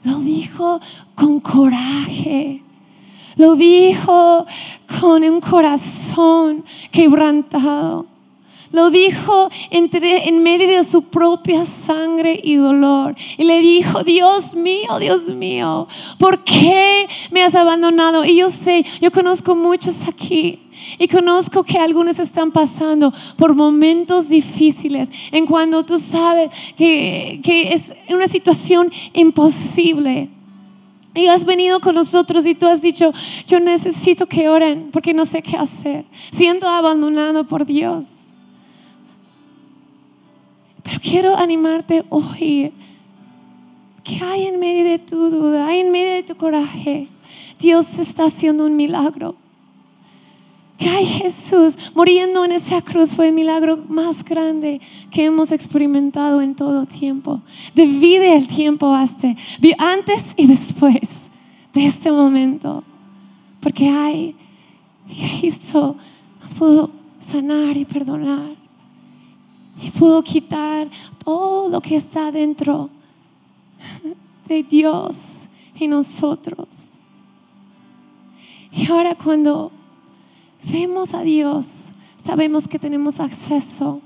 lo dijo con coraje. Lo dijo con un corazón quebrantado. Lo dijo entre, en medio de su propia sangre y dolor. Y le dijo, Dios mío, Dios mío, ¿por qué me has abandonado? Y yo sé, yo conozco muchos aquí. Y conozco que algunos están pasando por momentos difíciles en cuando tú sabes que, que es una situación imposible. Y has venido con nosotros y tú has dicho, yo necesito que oren porque no sé qué hacer. Siento abandonado por Dios. Pero quiero animarte hoy. Que hay en medio de tu duda, hay en medio de tu coraje. Dios está haciendo un milagro. Que hay Jesús muriendo en esa cruz fue el milagro más grande que hemos experimentado en todo tiempo. Divide el tiempo hasta antes y después de este momento. Porque hay Cristo nos pudo sanar y perdonar y pudo quitar todo lo que está dentro de Dios y nosotros. Y ahora cuando vemos a Dios, sabemos que tenemos acceso.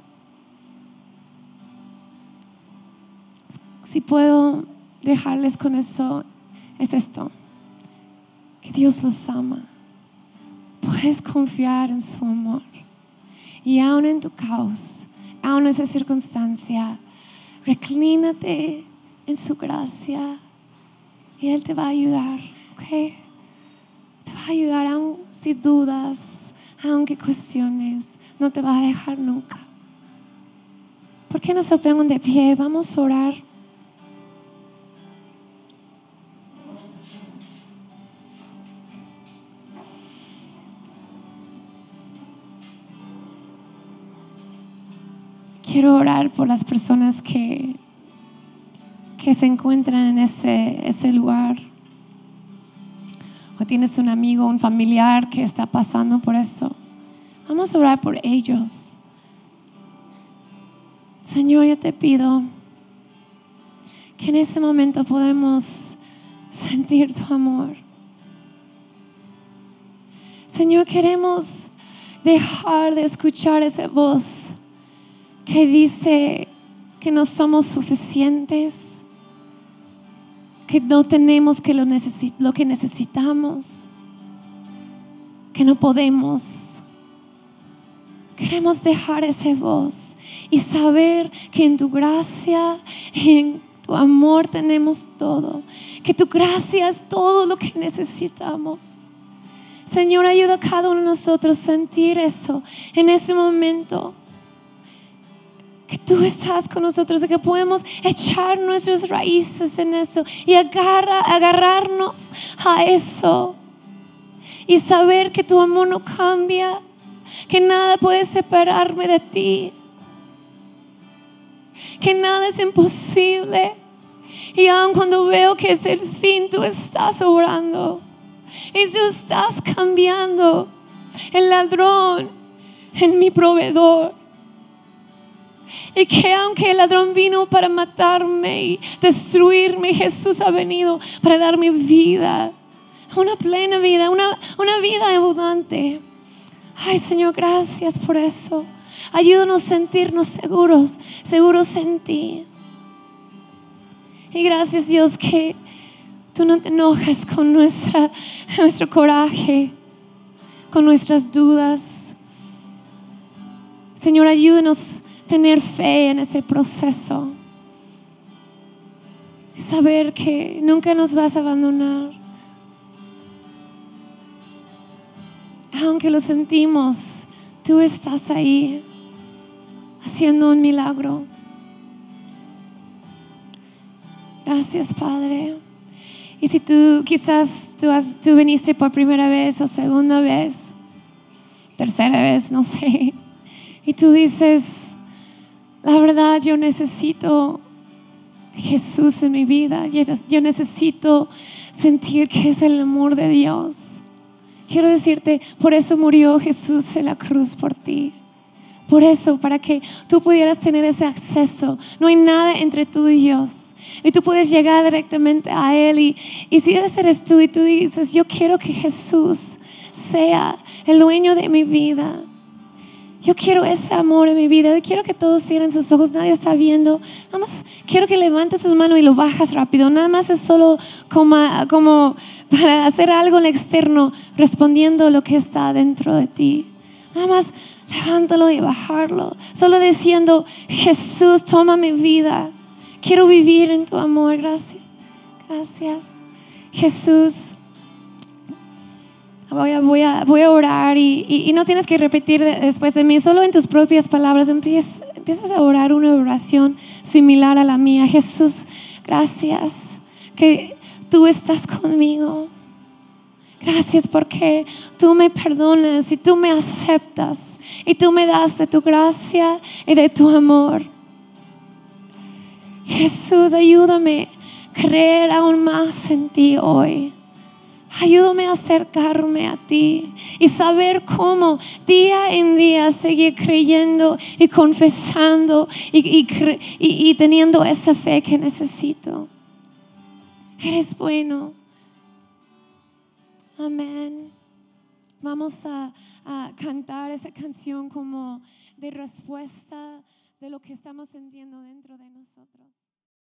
Si puedo dejarles con eso, es esto, que Dios los ama. Puedes confiar en su amor. Y aún en tu caos, aún esa circunstancia, reclínate en su gracia y Él te va a ayudar, ¿ok? Te va a ayudar aún si dudas, aunque cuestiones, no te va a dejar nunca. ¿Por qué no se pongan de pie? Vamos a orar. Quiero orar por las personas que, que se encuentran en ese, ese lugar. O tienes un amigo, un familiar que está pasando por eso. Vamos a orar por ellos. Señor, yo te pido que en ese momento podemos sentir tu amor. Señor, queremos dejar de escuchar esa voz que dice que no somos suficientes, que no tenemos que lo, lo que necesitamos, que no podemos. Queremos dejar esa voz y saber que en tu gracia y en tu amor tenemos todo, que tu gracia es todo lo que necesitamos. Señor, ayuda a cada uno de nosotros a sentir eso en ese momento tú estás con nosotros, que podemos echar nuestras raíces en eso y agarra, agarrarnos a eso y saber que tu amor no cambia, que nada puede separarme de ti, que nada es imposible. Y aun cuando veo que es el fin, tú estás obrando y tú estás cambiando el ladrón en mi proveedor. Y que aunque el ladrón vino para matarme y destruirme, Jesús ha venido para darme vida, una plena vida, una, una vida abundante. Ay Señor, gracias por eso. Ayúdanos a sentirnos seguros, seguros en ti. Y gracias Dios que tú no te enojas con nuestra, nuestro coraje, con nuestras dudas. Señor, ayúdanos tener fe en ese proceso. Saber que nunca nos vas a abandonar. Aunque lo sentimos, tú estás ahí haciendo un milagro. Gracias, Padre. Y si tú quizás tú, tú viniste por primera vez o segunda vez, tercera vez, no sé, y tú dices, la verdad yo necesito Jesús en mi vida. Yo necesito sentir que es el amor de Dios. Quiero decirte, por eso murió Jesús en la cruz por ti. Por eso, para que tú pudieras tener ese acceso. No hay nada entre tú y Dios. Y tú puedes llegar directamente a Él. Y, y si ese eres tú y tú dices, yo quiero que Jesús sea el dueño de mi vida. Yo quiero ese amor en mi vida. Quiero que todos cierren sus ojos. Nadie está viendo. Nada más quiero que levantes tus manos y lo bajas rápido. Nada más es solo como, para hacer algo en el externo, respondiendo lo que está dentro de ti. Nada más levántalo y bajarlo. Solo diciendo, Jesús, toma mi vida. Quiero vivir en tu amor. Gracias. Gracias. Jesús. Voy a, voy a, voy a orar y, no tienes que repetir después de mí, solo en tus propias palabras empiezas, empiezas a orar una oración similar a la mía. Jesús, gracias que tú estás conmigo. Gracias porque tú me perdonas y tú me aceptas y tú me das de tu gracia y de tu amor. Jesús, ayúdame a creer aún más en ti hoy. Ayúdame a acercarme a ti y saber cómo día en día seguir creyendo y confesando y, y, teniendo esa fe que necesito. Eres bueno. Amén. Vamos a, a cantar esa canción como de respuesta de lo que estamos sintiendo dentro de nosotros.